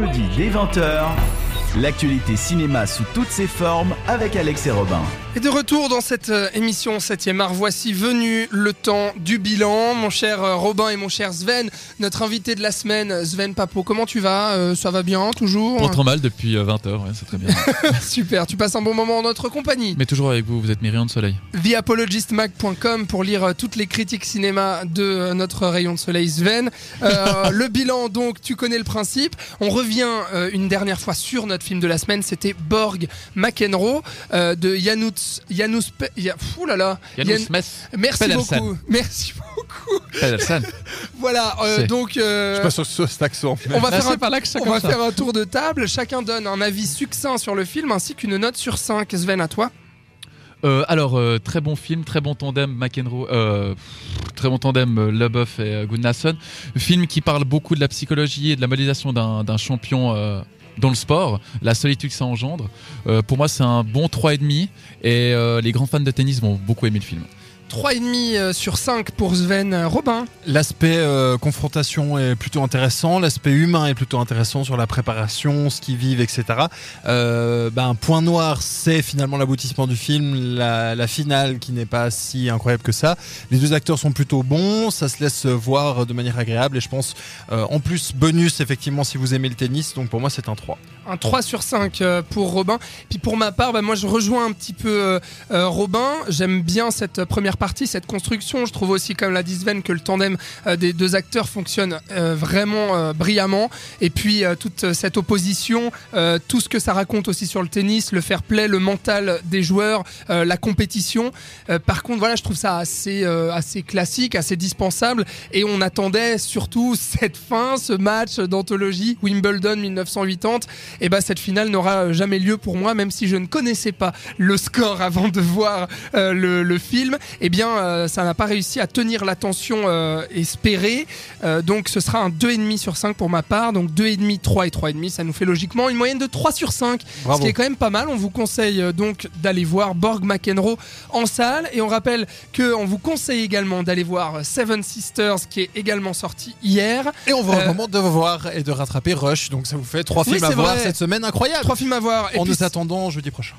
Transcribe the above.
jeudi dès 20h, l'actualité cinéma sous toutes ses formes avec Alex et Robin. Et de retour dans cette euh, émission 7e art, voici venu le temps du bilan. Mon cher euh, Robin et mon cher Sven, notre invité de la semaine, Sven Papo, comment tu vas? Euh, Ça va bien, toujours? Pas trop mal depuis 20h, ouais, c'est très bien. Super, tu passes un bon moment en notre compagnie. Mais toujours avec vous, vous êtes mes rayons de soleil. TheApologistMag.com pour lire euh, toutes les critiques cinéma de euh, notre rayon de soleil Sven. Euh, le bilan, donc, tu connais le principe. On revient euh, une dernière fois sur notre film de la semaine, c'était Borg McEnroe euh, de Janusz... Janusz... Pe- Ya- là là Jan-. Merci Pedersen. beaucoup. Merci beaucoup. Pedersen. Voilà, euh, donc euh, Je suis pas sûr que ce soit cet accent. on va, faire un, par là que on va ça. faire un tour de table. Chacun donne un avis succinct sur le film ainsi qu'une note sur 5. Sven, à toi. Euh, alors, euh, très bon film, très bon tandem, McEnroe, euh, très bon tandem, euh, Leboeuf et euh, Gunnarsson. Film qui parle beaucoup de la psychologie et de la modélisation d'un d'un champion euh, dans le sport, la solitude que ça engendre. Euh, pour moi, c'est un bon 3,5 et euh, les grands fans de tennis vont beaucoup aimer le film. 3,5 euh, sur 5 pour Sven. Euh, Robin. L'aspect euh, confrontation est plutôt intéressant, l'aspect humain est plutôt intéressant sur la préparation, ce qu'ils vivent, etc. Euh, ben, point noir, c'est finalement l'aboutissement du film, la, la finale qui n'est pas si incroyable que ça. Les deux acteurs sont plutôt bons, ça se laisse voir de manière agréable et je pense euh, en plus bonus effectivement si vous aimez le tennis, donc pour moi c'est un 3. Un 3 sur 5 euh, pour Robin. Puis pour ma part, bah, moi je rejoins un petit peu Robin. J'aime bien cette première partie, cette construction. Je trouve aussi, comme l'a dit Sven, que le tandem euh, des deux acteurs fonctionne euh, vraiment euh, brillamment. Et puis toute cette opposition, tout ce que ça raconte aussi sur le tennis, le fair play, le mental des joueurs, la compétition. Par contre, voilà, je trouve ça assez, assez classique, assez dispensable. Et on attendait surtout cette fin, ce match d'anthologie Wimbledon 1980. Et ben cette finale n'aura jamais lieu pour moi, même si je ne connaissais pas le score avant de voir le film. Eh bien, euh, ça n'a pas réussi à tenir l'attention euh, espérée. Euh, donc, ce sera un 2,5 sur 5 pour ma part. Donc, 2,5, 3 et 3,5. Ça nous fait logiquement une moyenne de 3 sur 5. Ce qui est quand même pas mal. On vous conseille donc d'aller voir Borg McEnroe en salle. Et on rappelle qu'on vous conseille également d'aller voir Seven Sisters, qui est également sorti hier. Et on vous recommande de voir et de rattraper Rush, donc ça vous fait trois Oui, films à voir vrai. cette semaine incroyable. Trois films à voir. Et en puis, nous attendant jeudi prochain.